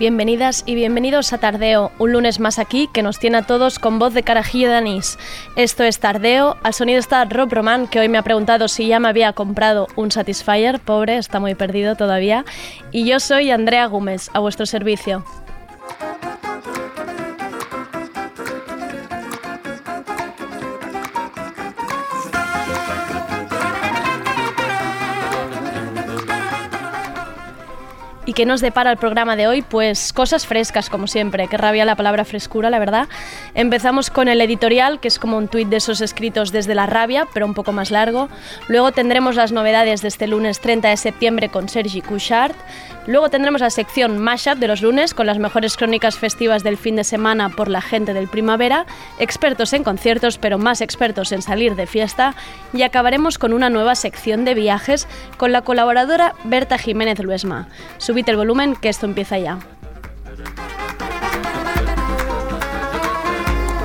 Bienvenidas y bienvenidos a Tardeo, un lunes más aquí que nos tiene a todos con voz de carajillo de anís. Esto es Tardeo, al sonido está Rob Roman, que hoy me ha preguntado si ya me había comprado un Satisfyer, pobre, está muy perdido todavía, y yo soy Andrea Gómez, a vuestro servicio. Qué nos depara el programa de hoy? Pues cosas frescas, como siempre. Qué rabia la palabra frescura, la verdad. Empezamos con el editorial, que es como un tuit de esos escritos desde la rabia, pero un poco más largo. Luego tendremos las novedades de este lunes 30 de septiembre con Sergi Couchard. Luego tendremos la sección Mashup de los lunes con las mejores crónicas festivas del fin de semana por la gente del primavera, expertos en conciertos, pero más expertos en salir de fiesta. Y acabaremos con una nueva sección de viajes con la colaboradora Berta Jiménez Luesma el volumen que esto empieza ya.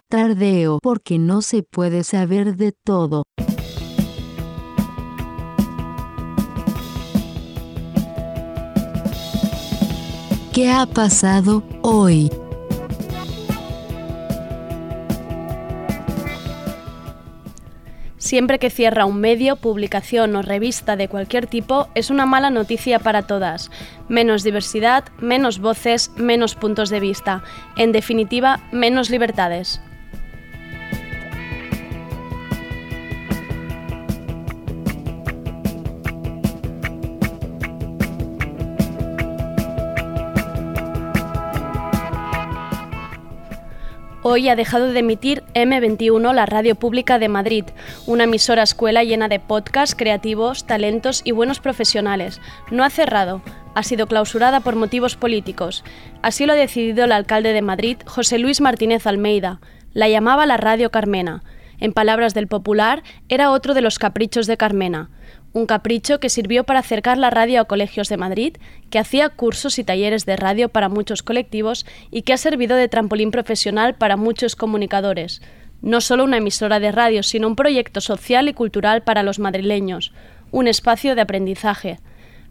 Tardeo porque no se puede saber de todo. ¿Qué ha pasado hoy? Siempre que cierra un medio, publicación o revista de cualquier tipo es una mala noticia para todas. Menos diversidad, menos voces, menos puntos de vista. En definitiva, menos libertades. Hoy ha dejado de emitir M21, la radio pública de Madrid, una emisora escuela llena de podcasts, creativos, talentos y buenos profesionales. No ha cerrado, ha sido clausurada por motivos políticos. Así lo ha decidido el alcalde de Madrid, José Luis Martínez Almeida. La llamaba la Radio Carmena. En palabras del popular, era otro de los caprichos de Carmena un capricho que sirvió para acercar la radio a colegios de Madrid, que hacía cursos y talleres de radio para muchos colectivos y que ha servido de trampolín profesional para muchos comunicadores. No solo una emisora de radio, sino un proyecto social y cultural para los madrileños, un espacio de aprendizaje.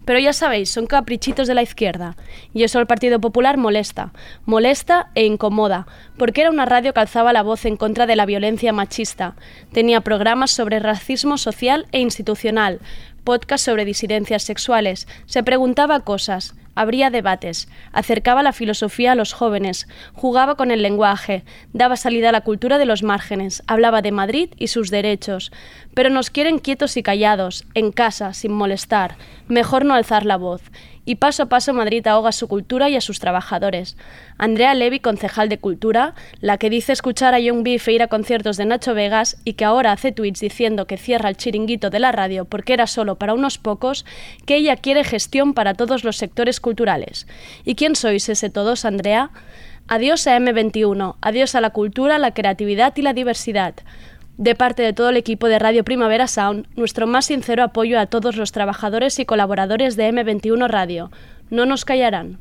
Pero ya sabéis, son caprichitos de la izquierda. Y eso al Partido Popular molesta. Molesta e incomoda, porque era una radio que alzaba la voz en contra de la violencia machista. Tenía programas sobre racismo social e institucional, podcast sobre disidencias sexuales, se preguntaba cosas, abría debates, acercaba la filosofía a los jóvenes, jugaba con el lenguaje, daba salida a la cultura de los márgenes, hablaba de Madrid y sus derechos. Pero nos quieren quietos y callados, en casa, sin molestar. Mejor no alzar la voz y paso a paso Madrid ahoga su cultura y a sus trabajadores. Andrea Levy, concejal de Cultura, la que dice escuchar a Young Beef e ir a conciertos de Nacho Vegas y que ahora hace tweets diciendo que cierra el chiringuito de la radio porque era solo para unos pocos, que ella quiere gestión para todos los sectores culturales. ¿Y quién sois ese todos, Andrea? Adiós a M21, adiós a la cultura, la creatividad y la diversidad. De parte de todo el equipo de Radio Primavera Sound, nuestro más sincero apoyo a todos los trabajadores y colaboradores de M21 Radio. No nos callarán.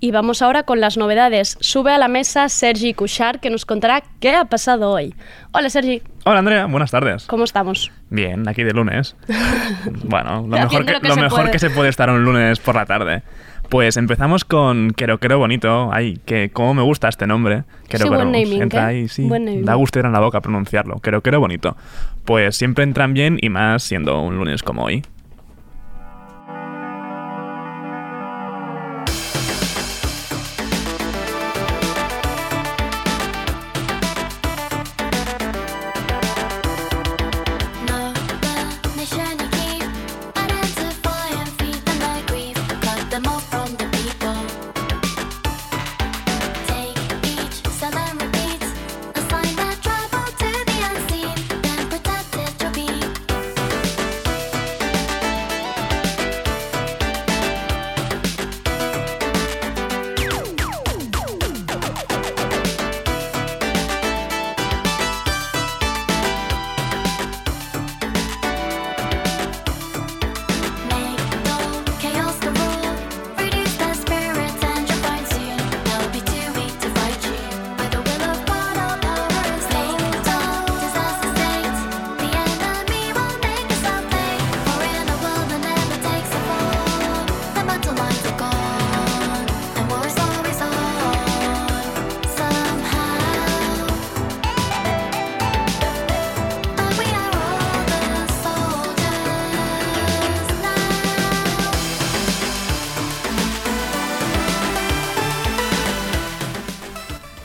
Y vamos ahora con las novedades. Sube a la mesa Sergi Couchard que nos contará qué ha pasado hoy. Hola Sergi. Hola Andrea, buenas tardes. ¿Cómo estamos? Bien, aquí de lunes. bueno, lo mejor, que, lo, mejor que se puede estar un lunes por la tarde. Pues empezamos con Quero Quero Bonito. Ay, que cómo me gusta este nombre. Quero sí, buen naming, entra ¿eh? ahí, sí. Da gusto ir en la boca pronunciarlo. Quero Quero Bonito. Pues siempre entran bien y más siendo un lunes como hoy.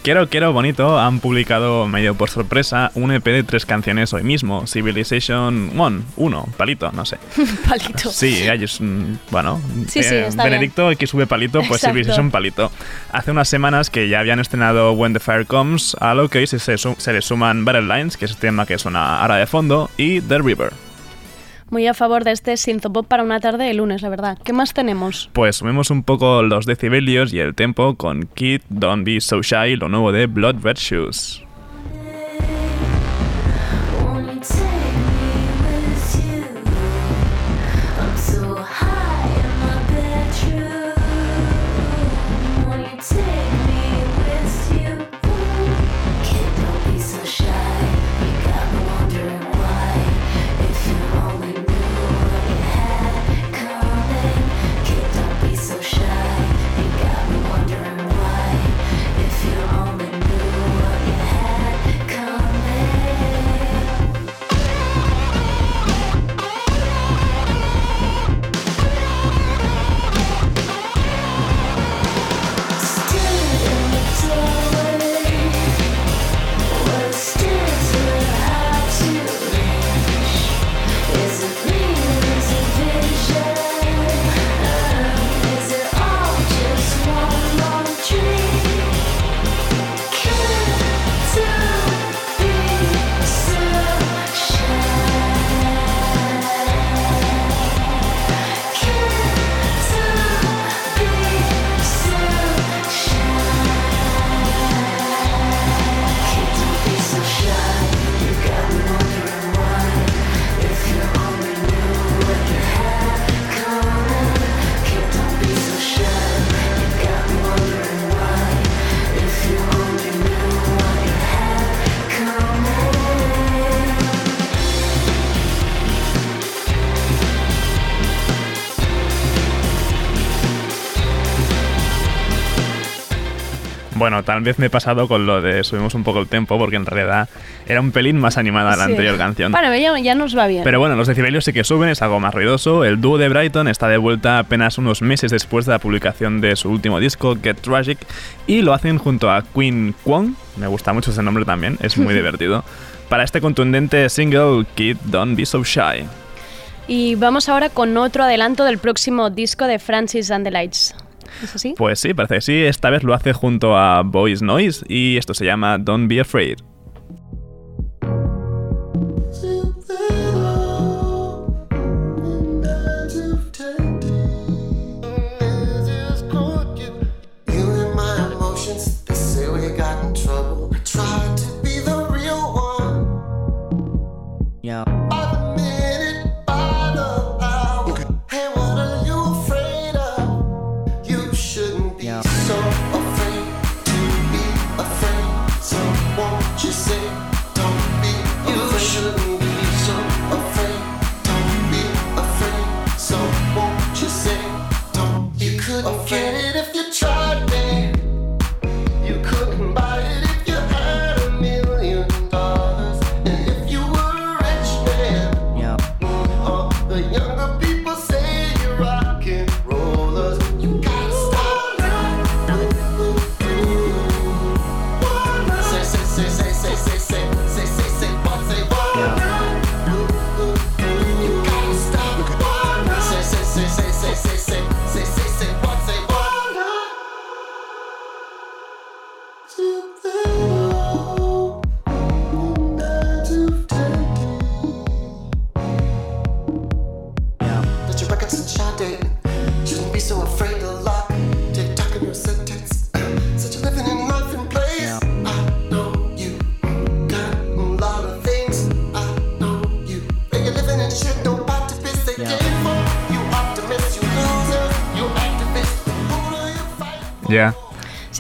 Quiero, quiero, bonito, han publicado medio por sorpresa un EP de tres canciones hoy mismo, Civilization One, uno, palito, no sé. palito. Sí, es, bueno, sí, sí, eh, Benedicto que sube palito, pues Civilization palito. Hace unas semanas que ya habían estrenado When the Fire Comes, a lo que hoy se, se, le suman Battle Lines, que es este tema que suena ahora de fondo, y The River muy a favor de este synthpop para una tarde de lunes, la verdad. ¿Qué más tenemos? Pues subimos un poco los decibelios y el tempo con Kid Don't Be So Shy, lo nuevo de Blood Red Shoes. Bueno, tal vez me he pasado con lo de subimos un poco el tempo, porque en realidad era un pelín más animada la anterior canción. Bueno, ya, nos va bien. Pero bueno, los decibelios sí que suben, es algo más ruidoso. El dúo de Brighton está de vuelta apenas unos meses después de la publicación de su último disco, Get Tragic, y lo hacen junto a Queen Kwong, me gusta mucho ese nombre también, es muy divertido, para este contundente single Kid Don't Be So Shy. Y vamos ahora con otro adelanto del próximo disco de Francis and the Lights. ¿Es así? Pues sí, parece que sí. Esta vez lo hace junto a Boys Noise y esto se llama Don't Be Afraid.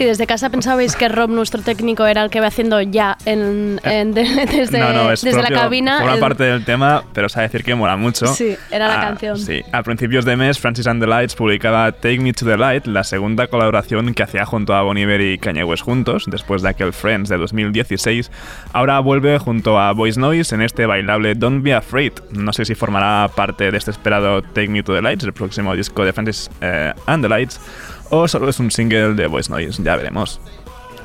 Sí, desde casa pensabais que Rob, nuestro técnico, era el que va haciendo ya en, desde, la cabina. Forma parte del tema, pero sabe decir que mola mucho. Sí, era la ah, canción. Sí, a principios de mes, Francis and the Lights publicaba Take Me to the Light, la segunda colaboración que hacía junto a Boniver y Kanye West juntos, después de aquel Friends de 2016. Ahora vuelve junto a Voice Noise en este bailable Don't Be Afraid. No sé si formará parte de este esperado Take Me to the Lights, el próximo disco de Francis eh, and the Lights o solo es un single de Voice Noise, ya veremos.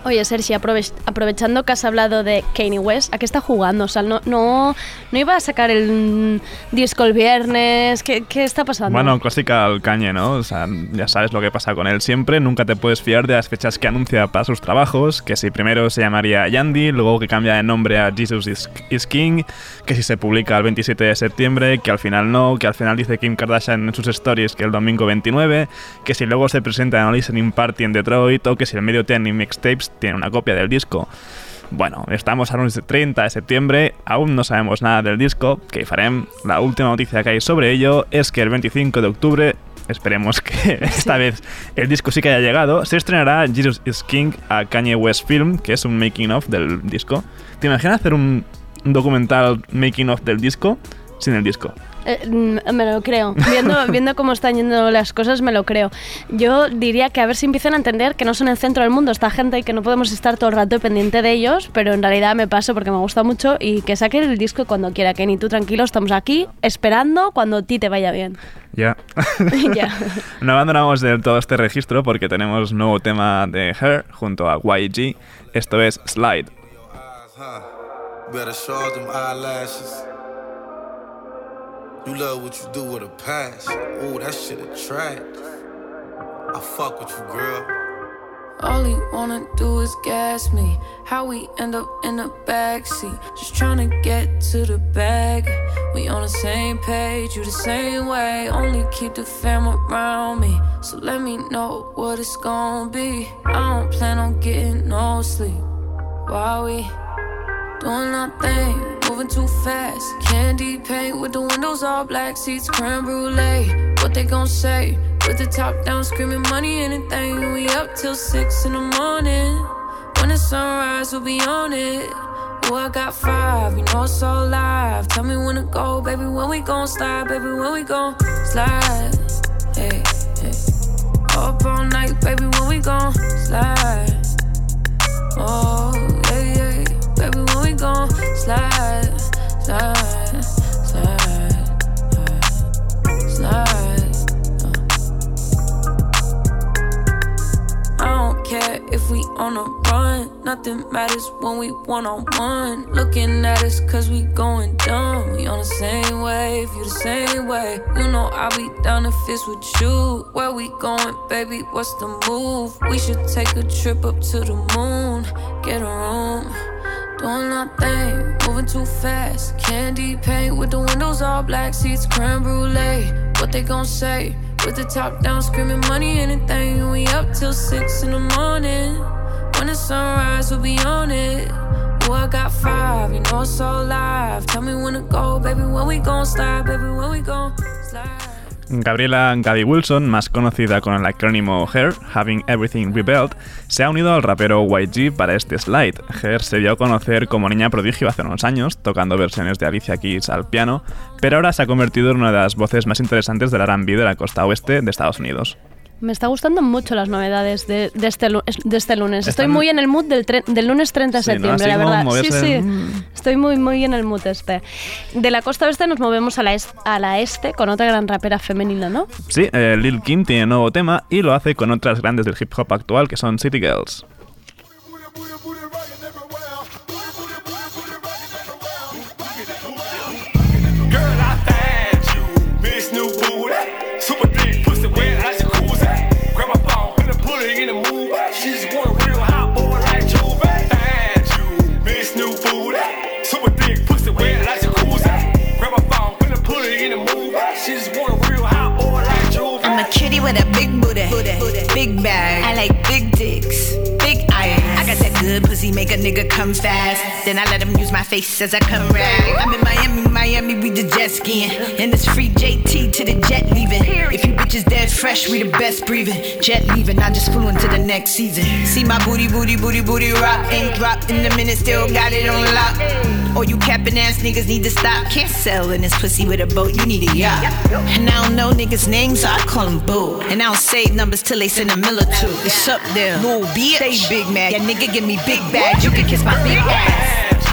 Oye, Sergi, aprove- aprovechando que has hablado de Kanye West, ¿a qué está jugando? O sea, no, no, no iba a sacar el disco el viernes. ¿Qué, qué está pasando? Bueno, clásica al cañe, ¿no? O sea, ya sabes lo que pasa con él siempre. Nunca te puedes fiar de las fechas que anuncia para sus trabajos. Que si primero se llamaría Yandy, luego que cambia de nombre a Jesus is, is King. Que si se publica el 27 de septiembre, que al final no. Que al final dice Kim Kardashian en sus stories que el domingo 29. Que si luego se presenta en un listening party en Detroit. O que si el medio tiene mixtapes tiene una copia del disco. Bueno, estamos a lunes 30 de septiembre, aún no sabemos nada del disco, que farem. La última noticia que hay sobre ello es que el 25 de octubre, esperemos que esta vez el disco sí que haya llegado, se estrenará Jesus is King a Kanye West Film, que es un making of del disco. ¿Te imaginas hacer un documental making of del disco sin el disco? Eh, me lo creo. Viendo, viendo cómo están yendo las cosas, me lo creo. Yo diría que a ver si empiezan a entender que no son el centro del mundo esta gente y que no podemos estar todo el rato pendiente de ellos, pero en realidad me paso porque me gusta mucho y que saquen el disco cuando quiera. Que ni tú tranquilo, estamos aquí esperando cuando a ti te vaya bien. Ya. Ya. no abandonamos del todo este registro porque tenemos nuevo tema de Her junto a YG. Esto es Slide. You love what you do with a passion. Ooh, that shit attractive. I fuck with you, girl. All he wanna do is gas me. How we end up in the backseat. Just tryna get to the bag. We on the same page, you the same way. Only keep the fam around me. So let me know what it's gonna be. I don't plan on getting no sleep. While we doing our thing, moving too fast. Candy paint with the windows all black, seats creme brulee. What they gon' say? With the top down, screaming money, anything. We up till six in the morning. When the sunrise, we'll be on it. Oh, I got five, you know it's all live. Tell me when to go, baby. When we gon' slide, baby. When we gon' slide, hey, hey. Up all night, baby. When we gon' slide. Oh, yeah, yeah. Baby, when we gon' slide, slide, slide, slide. I don't care if we on a run. Nothing matters when we one on one. Looking at us cause we going dumb. We on the same wave, you the same way. You know I'll be down if it's with you. Where we going, baby? What's the move? We should take a trip up to the moon. Get a room. Doing our thing, moving too fast. Candy paint with the windows all black, seats creme brulee. What they gon' say? With the top down, screaming money, anything. We up till six in the morning. When the sunrise, we'll be on it. Oh, I got five, you know it's all live. Tell me when to go, baby. When we gon' slide, baby. When we gon' slide. Gabriela Gaby Wilson, más conocida con el acrónimo HER, Having Everything Rebuilt, se ha unido al rapero YG para este slide. HER se dio a conocer como niña prodigio hace unos años, tocando versiones de Alicia Keys al piano, pero ahora se ha convertido en una de las voces más interesantes del R&B de la costa oeste de Estados Unidos. Me está gustando mucho las novedades de, de este, de este lunes. Estoy muy en el mood del, tre- del lunes 30 de septiembre, la verdad. Sí, sí. Mm. Estoy muy, muy en el mood este. De la costa oeste nos movemos a la, est- a la este con otra gran rapera femenina, ¿no? Sí, eh, Lil Kim tiene nuevo tema y lo hace con otras grandes del hip hop actual que son City Girls. Big bag. I like pussy, make a nigga come fast. Then I let him use my face as I come rag. I'm in Miami, Miami, we the jet skiing. And it's free JT to the jet leaving. If you bitches dead fresh, we the best breathing. Jet leaving, I just flew into the next season. See my booty, booty, booty, booty rock. Ain't dropped in a minute, still got it on lock. Or you capping ass niggas need to stop. Can't sell in this pussy with a boat, you need a yacht. And I don't know niggas' names, so I call them boo. And I don't save numbers till they send a mill or two. It's up there, little bitch. Stay big mad. Yeah, nigga, give me big bad. You can kiss my big ass.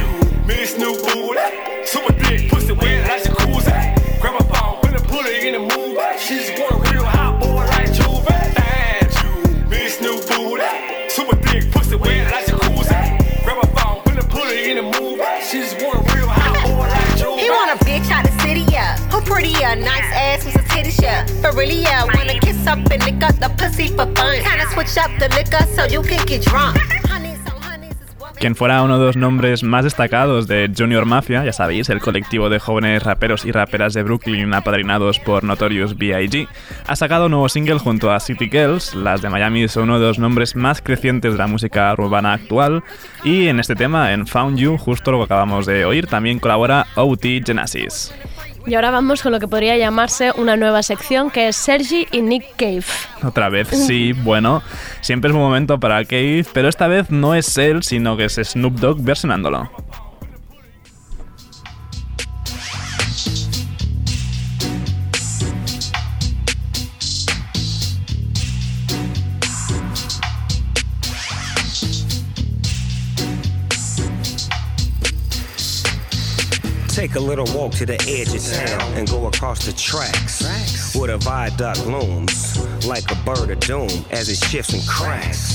Miss new booty, super thick pussy, wet like jacuzzi. Grab my ball, when I pull in the movie. She's one real hot boy like Juve. Damn you, miss new booty, super thick pussy, wet like jacuzzi. Grab my ball, when I pull in the movie. She's one real hot boy like Juve. He want a bitch out of city, yeah. Who pretty? prettier, nice ass with a titty, yeah. For really, yeah, wanna kiss up and lick up the pussy for fun. Kinda switch up the liquor so you can get drunk. Quien fuera uno de los nombres más destacados de Junior Mafia, ya sabéis, el colectivo de jóvenes raperos y raperas de Brooklyn apadrinados por Notorious B.I.G., ha sacado un nuevo single junto a City Girls. Las de Miami son uno de los nombres más crecientes de la música urbana actual. Y en este tema, en Found You, justo lo que acabamos de oír, también colabora OT Genesis. Y ahora vamos con lo que podría llamarse una nueva sección que es Sergi y Nick Cave. Otra vez, sí, bueno, siempre es un momento para Cave, pero esta vez no es él, sino que es Snoop Dogg versionándolo. Take a little walk to the edge of town and go across the tracks. Where the viaduct looms like a bird of doom as it shifts and cracks.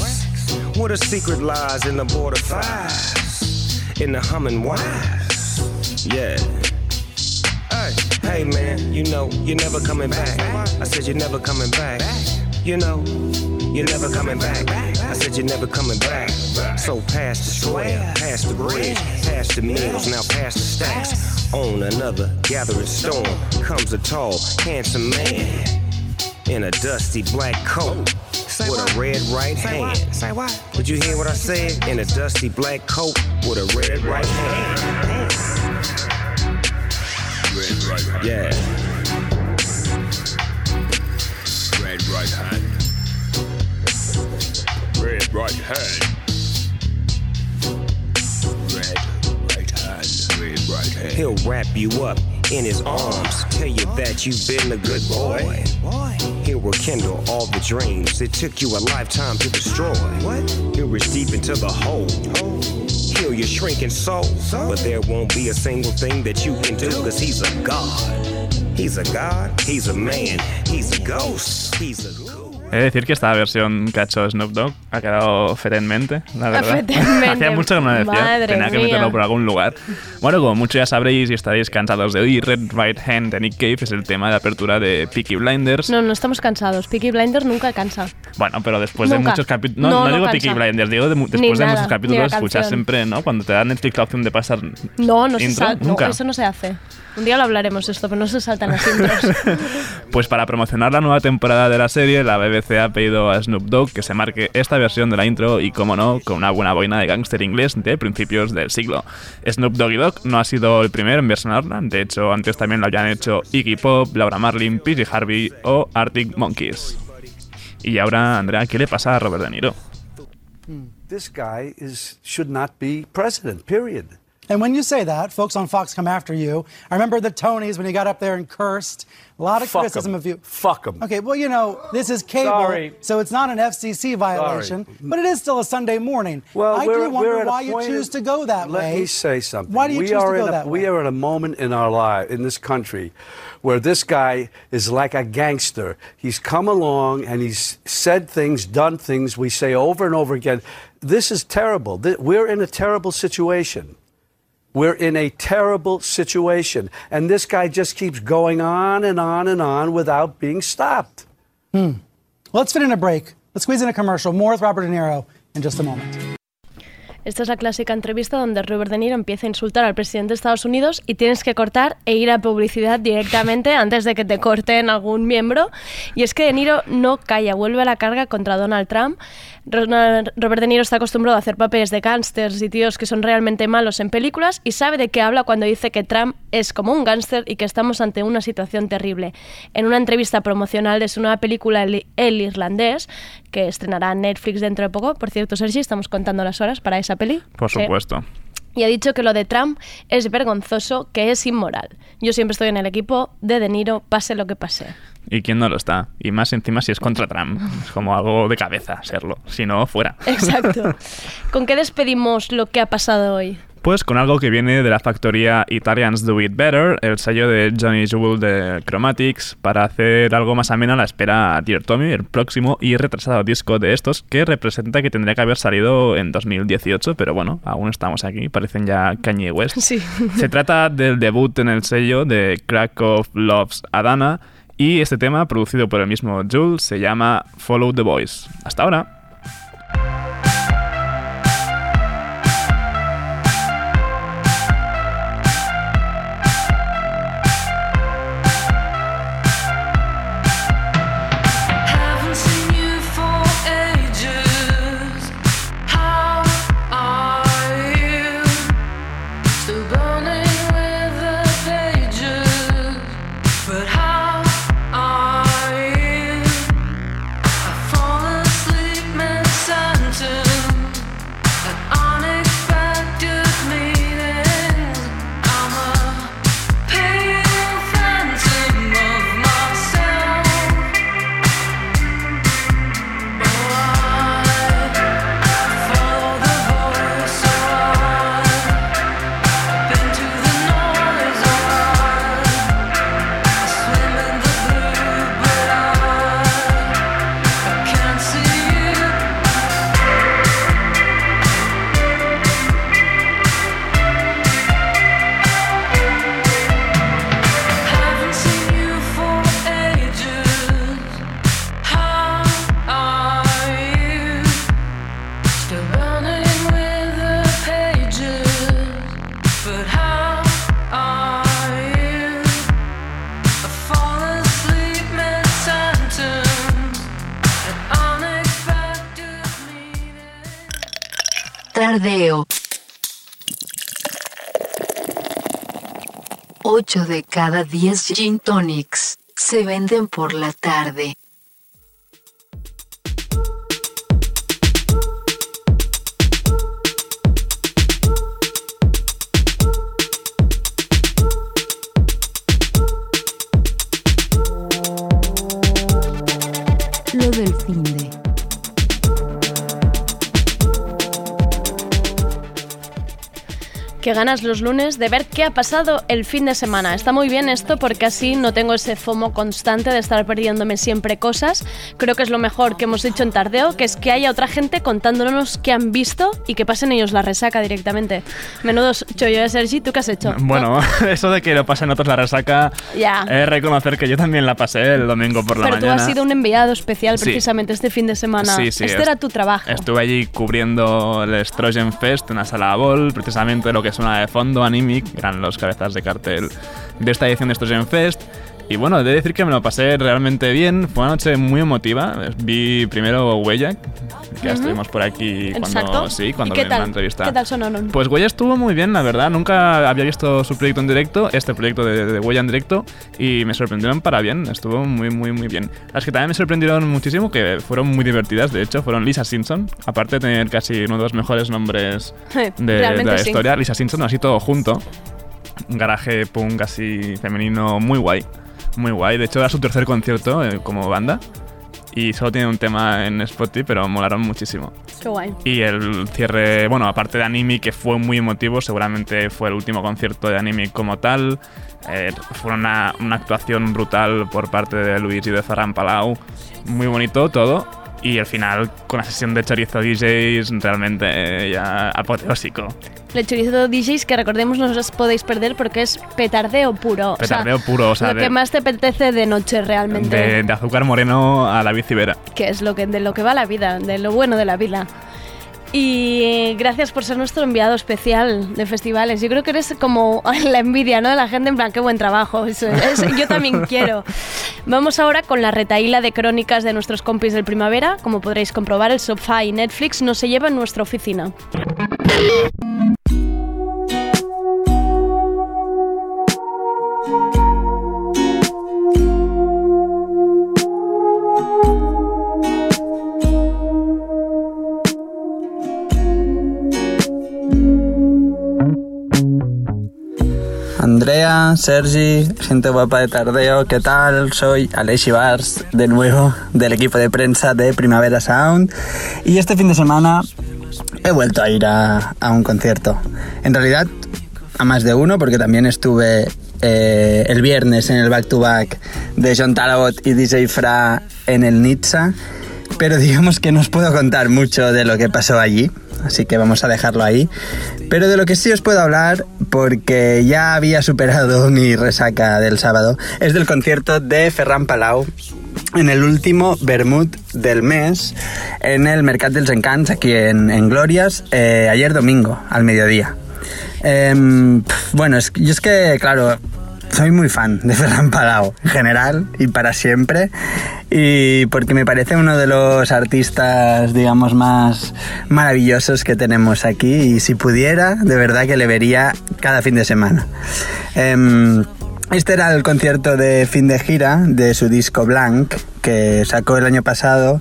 Where the secret lies in the border fires, in the humming wires. Yeah. Hey, hey man, you know you're never coming back. I said you're never coming back. You know, you're never coming back. I said you're never coming back. So past the square, past the bridge, past the meals, now past the stacks. On another gathering storm comes a tall, handsome man in a dusty black coat with a red right hand. Say what? Did you hear what I said? In a dusty black coat with a red right hand. Red right hand. Yeah. Right hand. Red right hand. Red right hand. He'll wrap you up in his uh-huh. arms, tell you that you've been a good boy. He'll rekindle all the dreams it took you a lifetime to destroy. He'll reach deep into the hole, heal your shrinking soul. But there won't be a single thing that you can do, cause he's a god. He's a god, he's a man, he's a ghost, he's a ghost. He de decir que esta versión que ha hecho Snoop Dogg ha quedado fetamente, la verdad. Fetamente. Hacía mucho que no lo decía, Madre tenía que mía. meterlo por algún lugar. Bueno, como muchos ya sabréis y estaréis cansados de oír, Red Right Hand de Nick Cave es el tema de apertura de Peaky Blinders. No, no estamos cansados. Peaky Blinders nunca cansa. Bueno, pero después de Nunca. muchos capítulos. No, No, no no digo cansa. Peaky Blinders, digo de mu- después de nada, muchos ni la capítulos escuchas siempre, ¿no? Cuando te da Netflix la opción de pasar. No, no se intro, salta. nunca. eso no se hace. Un día lo hablaremos esto, pero no se saltan las intros. Pues para promocionar la nueva temporada de la serie, la BBC ha pedido a Snoop Dogg que se marque esta versión de la intro y, como no, con una buena boina de gángster inglés de principios del siglo. Snoop Doggy Dogg no ha sido el primero en versionarla, de hecho antes también lo habían hecho Iggy Pop, Laura Marlin, PJ Harvey o Arctic Monkeys. Y ahora, Andrea, ¿qué le pasa a Robert De Niro? This guy is should not be. Period. And when you say that, folks on Fox come after you. I remember the Tonys when he got up there and cursed. A lot of Fuck 'em. criticism of you. Fuck 'em. Okay, well, you know, this is cable, Sorry. so it's not an FCC violation, but it is still a Sunday morning. Well, I we're, do wonder why you choose in- to go that Let way. me say something. Why do you we choose are to go a, that We are at a moment in our life, in this country, where this guy is like a gangster. He's come along and he's said things, done things we say over and over again. This is terrible. We're in a terrible situation. We're in a terrible situation. And this guy just keeps going on and on and on without being stopped. Hmm. Well, let's fit in a break. Let's squeeze in a commercial. More with Robert De Niro in just a moment. Esta es la clásica entrevista donde Robert De Niro empieza a insultar al presidente de Estados Unidos y tienes que cortar e ir a publicidad directamente antes de que te corten algún miembro. Y es que De Niro no calla, vuelve a la carga contra Donald Trump. Robert De Niro está acostumbrado a hacer papeles de gángsters y tíos que son realmente malos en películas y sabe de qué habla cuando dice que Trump es como un gángster y que estamos ante una situación terrible. En una entrevista promocional de su nueva película El, Irlandés, que estrenará en Netflix dentro de poco, por cierto, Sergi, estamos contando las horas para esa peli. Por Sí. supuesto. Y ha dicho que lo de Trump es vergonzoso, que es inmoral. Yo siempre estoy en el equipo de De Niro, pase lo que pase. ¿Y quién no lo está? Y más encima si es contra Trump. Es como algo de cabeza serlo. Si no, fuera. Exacto. ¿Con qué despedimos lo que ha pasado hoy? Pues con algo que viene de la factoría Italians Do It Better, el sello de Johnny Jewel de Chromatics, para hacer algo más amena a la espera a Dear Tommy, el próximo y retrasado disco de estos, que representa que tendría que haber salido en 2018, pero bueno, aún estamos aquí, parecen ya Kanye West. Sí. Se trata del debut en el sello de Krakow Loves Adana Y este tema, producido por el mismo Jules, se llama Follow the Voice. Hasta ahora. 8 de cada 10 gin tonics se venden por la tarde. Qué ganas los lunes de ver qué ha pasado el fin de semana. Está muy bien esto porque así no tengo ese FOMO constante de estar perdiéndome siempre cosas. Creo que es lo mejor que hemos dicho en Tardeo, que es que haya otra gente contándonos qué han visto y que pasen ellos la resaca directamente. Menudos chollo de Sergi, ¿tú qué has hecho? Bueno, eso de que lo pasen otros la resaca, Ya. es reconocer que yo también la pasé el domingo por la Pero tú mañana. has sido un enviado especial Sí. precisamente este fin de semana. Sí, sí, este es- era tu trabajo. Estuve allí cubriendo el Strogen Fest, una sala bol, precisamente lo que suena de fondo, Animic, eran los cabezas de cartel de esta edición de Strogen Fest. Y bueno, he de decir que me lo pasé realmente bien, fue una noche muy emotiva. Vi primero Huella, que ya Ujú. estuvimos por aquí Exacto. cuando, sí, cuando ¿Y qué tal? entrevista. ¿Qué tal sonaron? Pues Huella estuvo muy bien, la verdad. Nunca había visto su proyecto en directo, este proyecto de, de Huella en directo, y me sorprendieron para bien. Estuvo muy, muy, muy bien. Las que también me sorprendieron muchísimo, que fueron muy divertidas, de hecho, fueron Lisa Simpson. Aparte de tener casi uno de los mejores nombres de, la sí. historia, Lisa Simpson, así todo junto. Un garaje punk así femenino muy guay. Muy guay. De hecho, era su tercer concierto eh, como banda. Y solo tiene un tema en Spotify, pero molaron muchísimo. Qué guay. Y el cierre, bueno, aparte de Anime, que fue muy emotivo, seguramente fue el último concierto de Anime como tal. Eh, fue una, una actuación brutal por parte de Luis y de Ferran Palau. Muy bonito todo. Y al final, con la sesión de chorizo DJs, realmente eh, ya apoteósico. El chorizo DJs que recordemos no os podéis perder porque es petardeo puro. Petardeo o sea, puro, o sea, lo de- que más te apetece de noche realmente. De, de azúcar moreno a la bicibera. que es lo que, de lo que va la vida, de lo bueno de la vida. Y gracias por ser nuestro enviado especial de festivales. Yo creo que eres como la envidia, ¿no? De la gente, en plan, qué buen trabajo. Eso yo también quiero. Vamos ahora con la retaíla de crónicas de nuestros compis del primavera. Como podréis comprobar, el sofá y Netflix no se lleva en nuestra oficina. Andrea, Sergi, gente guapa de Tardeo, ¿qué tal? Soy Alexi Bars, de nuevo, del equipo de prensa de Primavera Sound. Y este fin de semana he vuelto a ir a, un concierto. En realidad, a más de uno, porque también estuve eh, el viernes en el back-to-back de John Talabot y DJ Fra en el Nizza. Pero digamos que no os puedo contar mucho de lo que pasó allí. Así que vamos a dejarlo ahí. Pero de lo que sí os puedo hablar, porque ya había superado mi resaca del sábado, es del concierto de Ferran Palau en el último Bermud del mes en el Mercat dels Encants aquí en, en Glorias eh, ayer domingo al mediodía. Em, bueno, es, yo es que, claro, soy muy fan de Ferran Palau en general y para siempre. Y porque me parece uno de los artistas digamos más maravillosos que tenemos aquí. Y si pudiera de verdad que le vería cada fin de semana. Em, este era el concierto de fin de gira de su disco Blank que sacó el año pasado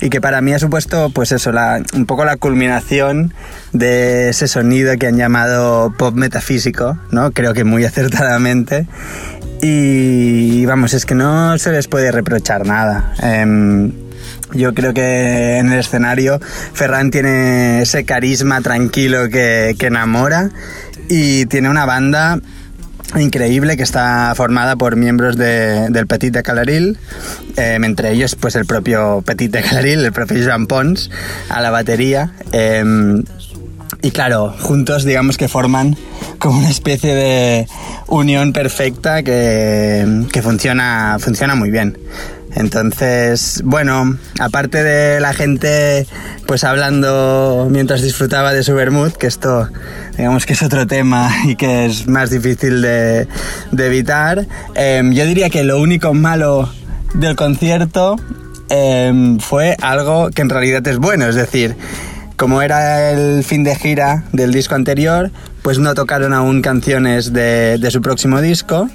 y que para mí ha supuesto pues eso la, un poco la culminación de ese sonido que han llamado pop metafísico no creo que muy acertadamente. Y vamos es que no se les puede reprochar nada. Em, yo creo que en el escenario Ferran tiene ese carisma tranquilo que enamora y tiene una banda increíble que está formada por miembros de- del Petit de Calaril, eh, entre ellos pues el propio Petit de Calaril, el propio Joan Pons a la batería. eh, y claro, juntos digamos que forman como una especie de unión perfecta que, que funciona, funciona muy bien. Entonces, bueno, aparte de la gente pues hablando mientras disfrutaba de su vermut, que esto digamos que es otro tema y que es más difícil de, de evitar, em, yo diría que lo único malo del concierto em, fue algo que en realidad es bueno, es decir, como era el fin de gira del disco anterior, pues no tocaron aún canciones de, su próximo disco.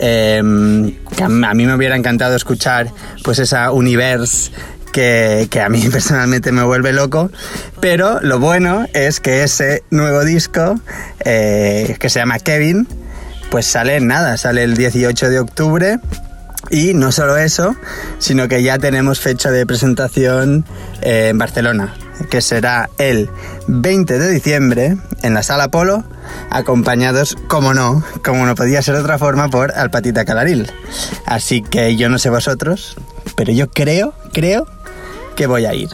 a a mí me hubiera encantado escuchar pues esa universe que, que a mí personalmente me vuelve loco. Pero lo bueno es que ese nuevo disco, eh, que se llama Kevin, pues sale en nada, sale el 18 de octubre. Y no solo eso, sino que ya tenemos fecha de presentación eh, en Barcelona, que será el 20 de diciembre en la Sala Polo, acompañados, como no, como no podía ser de otra forma, por Alpatita Calaril. Así que yo no sé vosotros, pero yo creo, creo que voy a ir.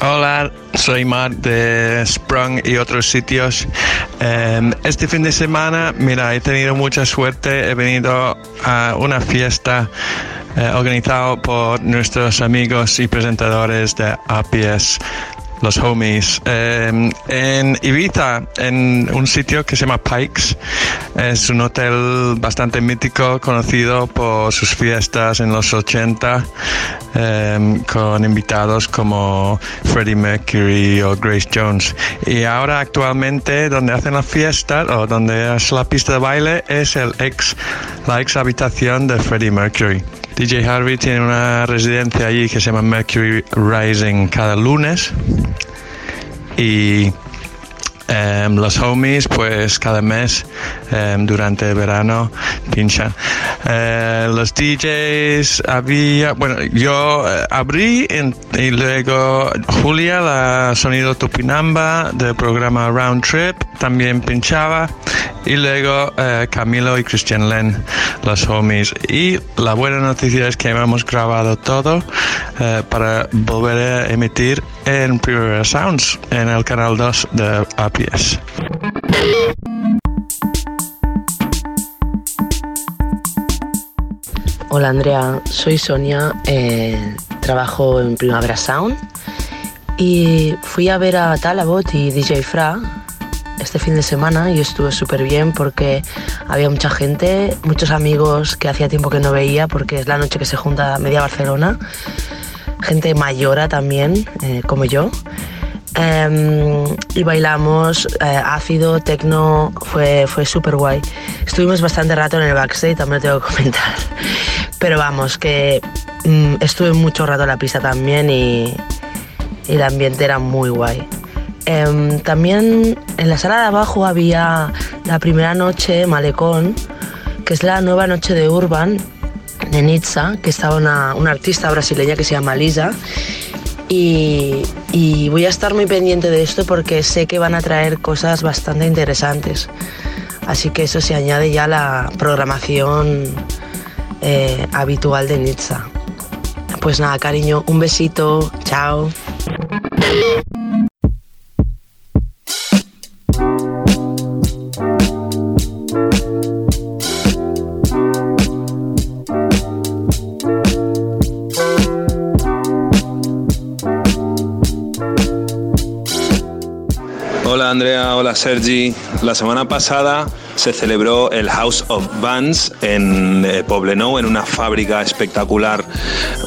Hola, soy Matt de Sprung y otros sitios. Eh, este fin de semana, mira, he tenido mucha suerte. He venido a una fiesta eh, organizada por nuestros amigos y presentadores de APS. Los homies. Eh, en Ibiza, en un sitio que se llama Pikes. Es un hotel bastante mítico, conocido por sus fiestas en los 80, eh, con invitados como Freddie Mercury o Grace Jones. Y ahora actualmente donde hacen la fiesta o donde es la pista de baile es el ex, la ex habitación de Freddie Mercury. DJ Harvey tiene una residencia allí que se llama Mercury Rising cada lunes. Y em, los homies pues cada mes em, durante el verano pinchan Eh, los DJs había bueno yo eh, abrí y luego Julia la sonido Tupinamba del programa Round Trip también pinchaba y luego eh, Camilo y Christian Len los homies. Y la buena noticia es que hemos grabado todo eh, para volver a emitir en Primavera Sounds en el canal 2 de APS. Hola Andrea, soy Sonia, eh, trabajo en Primavera Sound. Y fui a ver a Talabot y DJ Fra este fin de semana y estuvo súper bien porque había mucha gente, muchos amigos que hacía tiempo que no veía porque es la noche que se junta media Barcelona, gente mayora también, eh, como yo. Em, y bailamos eh, ácido, tecno, fue, fue súper guay. Estuvimos bastante rato en el backstage, también lo tengo que comentar. Pero vamos, que mm, estuve mucho rato en la pista también y el ambiente era muy guay. Em, también en la sala de abajo había la primera noche Malecón, que es la nueva noche de Urban de Nizza, que estaba una, una artista brasileña que se llama Lisa. Y, voy a estar muy pendiente de esto porque sé que van a traer cosas bastante interesantes. Así que eso se añade ya a la programación eh, habitual de Nizza. Pues nada, cariño, un besito, chao. Sergi. La semana pasada se celebró el House of Bands en eh, en una fábrica espectacular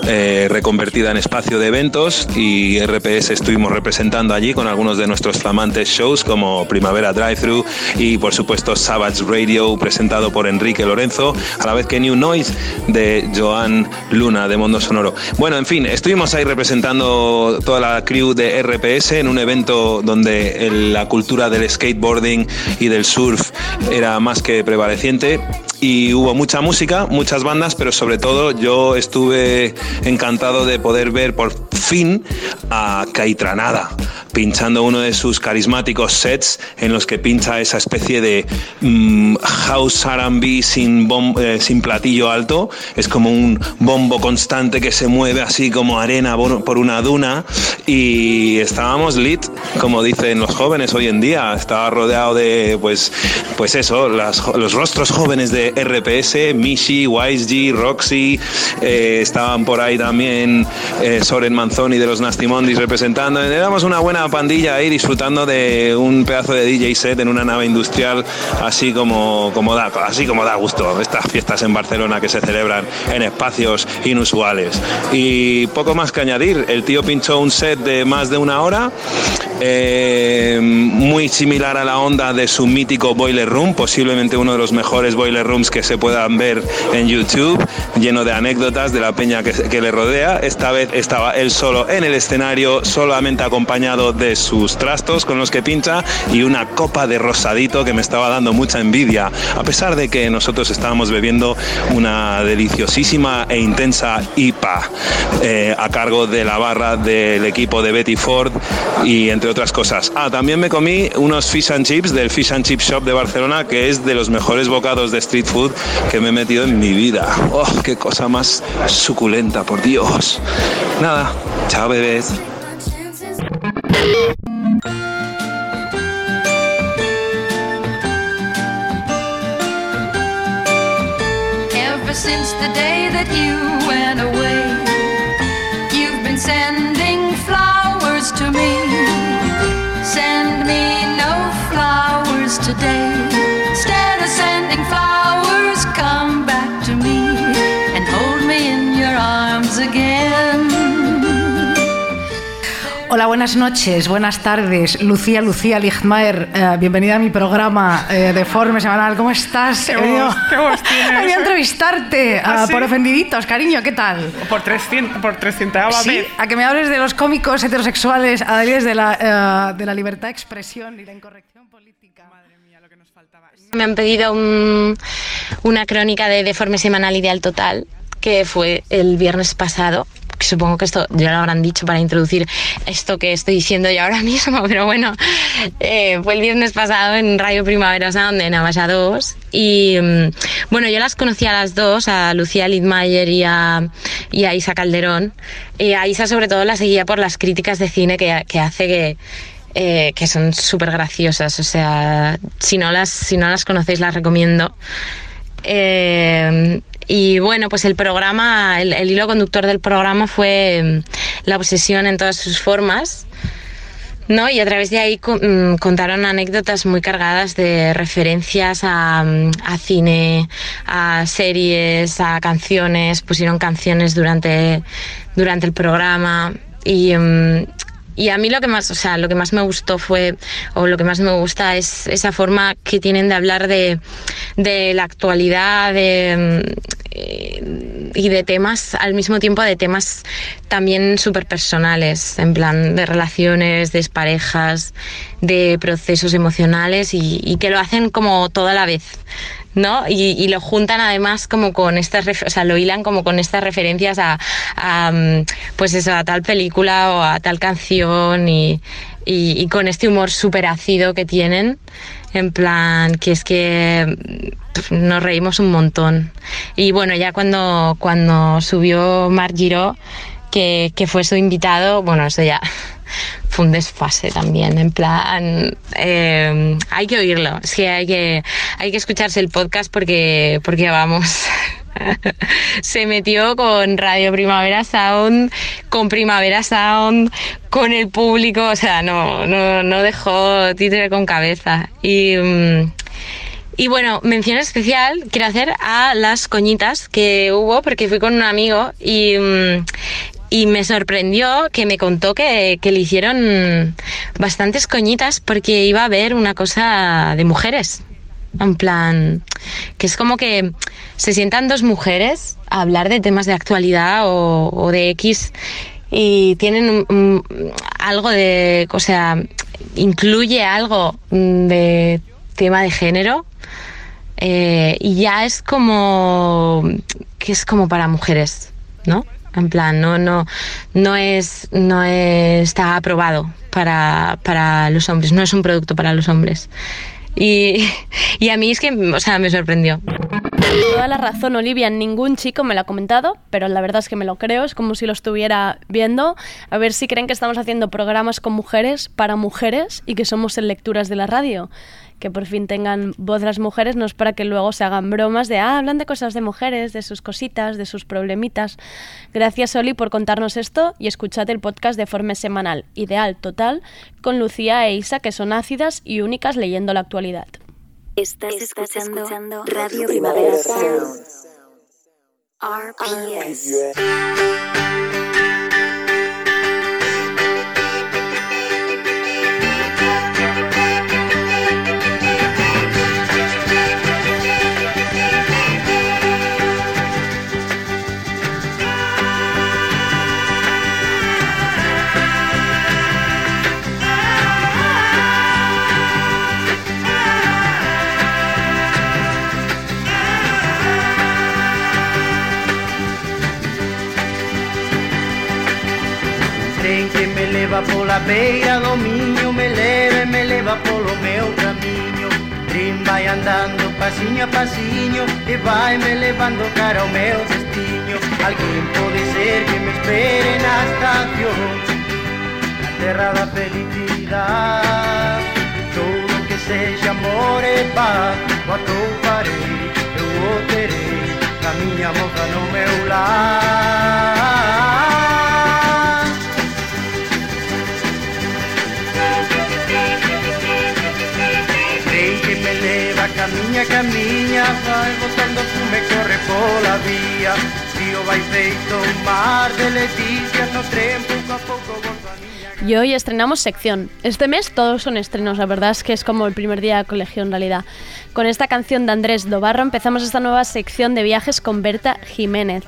eh, reconvertida en espacio de eventos y RPS estuvimos representando allí con algunos de nuestros flamantes shows como Primavera Drive-Thru y por supuesto Savage Radio presentado por Enrique Lorenzo, a la vez que New Noise de Joan Luna de Mundo Sonoro. Bueno, en fin, estuvimos ahí representando toda la crew de RPS en un evento donde la cultura del skateboarding y del surf era más que prevaleciente y hubo mucha música, muchas bandas, pero sobre todo yo estuve encantado de poder ver por fin a Caitranada pinchando uno de sus carismáticos sets en los que pincha esa especie de mm, house R&B sin, eh, sin platillo alto. Es como un bombo constante que se mueve así como arena por una duna y estábamos lit, como dicen los jóvenes hoy en día. Estaba rodeado de, pues, pues eso, los rostros jóvenes de RPS, Mishi, YG, Roxy, eh, estaban por ahí también eh, Soren Manzoni de los Nasty Mondays representando. Éramos una buena pandilla ahí disfrutando de un pedazo de DJ set en una nave industrial, así como, como da, así como da gusto estas fiestas en Barcelona que se celebran en espacios inusuales. Y poco más que añadir, el tío pinchó un set de más de una hora, eh, muy similar a la onda de su mítico Boiler Room, posiblemente uno de los mejores Boiler Rooms que se puedan ver en YouTube, lleno de anécdotas de la peña que, le rodea. Esta vez estaba él solo en el escenario, solamente acompañado de sus trastos con los que pincha y una copa de rosadito que me estaba dando mucha envidia, a pesar de que nosotros estábamos bebiendo una deliciosísima e intensa IPA eh, a cargo de la barra del equipo de Betty Ford y entre otras cosas. Ah, también me comí unos fish and chips del Fish and Chip Shop de Barcelona, que es de los mejores bocados de street food que me he metido en mi vida. ¡Oh, qué cosa más suculenta, por Dios! Nada, chao bebés. Ever since the day that you went away, you've been sending flowers to me. Send me no flowers today. Hola, buenas noches, buenas tardes. Lucía, Lucía Lichtmaer, eh, bienvenida a mi programa eh, de Forme Semanal. ¿Cómo estás? Qué voz, qué voz tienes. He venido a entrevistarte ¿Ah, ah, sí? por ofendiditos, cariño, ¿qué tal? Por 300, por 300 Sí, vez. a que me hables de los cómicos heterosexuales, adalides de la, eh, de la libertad de expresión y la incorrección política. Me han pedido un- una crónica de Deforme Semanal Ideal Total, que fue el viernes pasado. Supongo que esto ya lo habrán dicho para introducir esto que estoy diciendo yo ahora mismo, pero bueno, eh, fue el viernes pasado en Radio Primavera Sound de Navasa 2 y mm, bueno, yo las conocí a las dos, a Lucía Lidmayer y a, y a Isa Calderón. Y a Isa sobre todo la seguía por las críticas de cine que, que hace que, eh, que son súper graciosas. O sea, si no las, si no las conocéis, las recomiendo. Eh, y bueno, pues el programa, el, hilo conductor del programa fue mm, la obsesión en todas sus formas. ¿no? Y a través de ahí mm, contaron anécdotas muy cargadas de referencias a, mm, a cine, a series, a canciones, pusieron canciones durante, durante el programa y, y a mí lo que más, o sea, lo que más me gustó fue, o lo que más me gusta es esa forma que tienen de hablar de, la actualidad, mm, y de temas, al mismo tiempo de temas también súper personales, en plan de relaciones, de parejas, de procesos emocionales y, y que lo hacen como toda la vez. ¿No? Y, lo juntan además como con estas, o sea, lo hilan como con estas referencias a, mm, pues a tal película o a tal canción y, y- con este humor súper ácido que tienen. En plan, que es que pf, nos reímos un montón. Y bueno, ya cuando, cuando subió Marc Giró, que, que fue su invitado, bueno, eso ya fue un desfase también, en plan, eh, hay que oírlo, es que hay que, hay que escucharse el podcast porque, porque vamos, se metió con Radio Primavera Sound, con Primavera Sound, con el público, o sea, no, no, no dejó títere con cabeza. Y, y bueno, mención especial quiero hacer a las coñitas que hubo, porque fui con un amigo y, y me sorprendió que me contó que, que le hicieron bastantes coñitas porque iba a haber una cosa de mujeres. En plan, que es como que se sientan dos mujeres a hablar de temas de actualidad o, de X y tienen algo de, o sea, incluye algo de tema de género eh, y ya es como que es como para mujeres, ¿no? En plan, no, no, no es, no está aprobado para, para los hombres, no es un producto para los hombres. Y, y a mí es que, o sea, me sorprendió. Toda la razón, Olivia. Ningún chico me lo ha comentado, pero la verdad es que me lo creo. Es como si lo estuviera viendo. A ver si creen que estamos haciendo programas con mujeres para mujeres y que somos en lecturas de la radio. Que por fin tengan voz las mujeres, no es para que luego se hagan bromas de, ah, hablan de cosas de mujeres, de sus cositas, de sus problemitas. Gracias, Oli, por contarnos esto y escuchad el podcast de forma semanal, ideal, total, con Lucía e Isa, que son ácidas y únicas leyendo la actualidad. Estás, escuchando, Radio Primavera Sound. RPS. beira do miño me leva e me leva polo meu camiño Trin vai andando pasiño a pasiño e vai me levando cara ao meu destiño Alguén pode ser que me espere na estación. Na terra da felicidade Todo que sexa amor e paz. O atouparei, eu o terei Camiña moza no meu lar que me leva, camiña, camiña, vai botando fume, corre pola vía. Río vai feito un mar de leticia no trempo Y hoy estrenamos sección. Este mes todos son estrenos, la verdad es que es como el primer día de colegio en realidad. Con esta canción de Andrés Dobarro empezamos esta nueva sección de viajes con Berta Jiménez.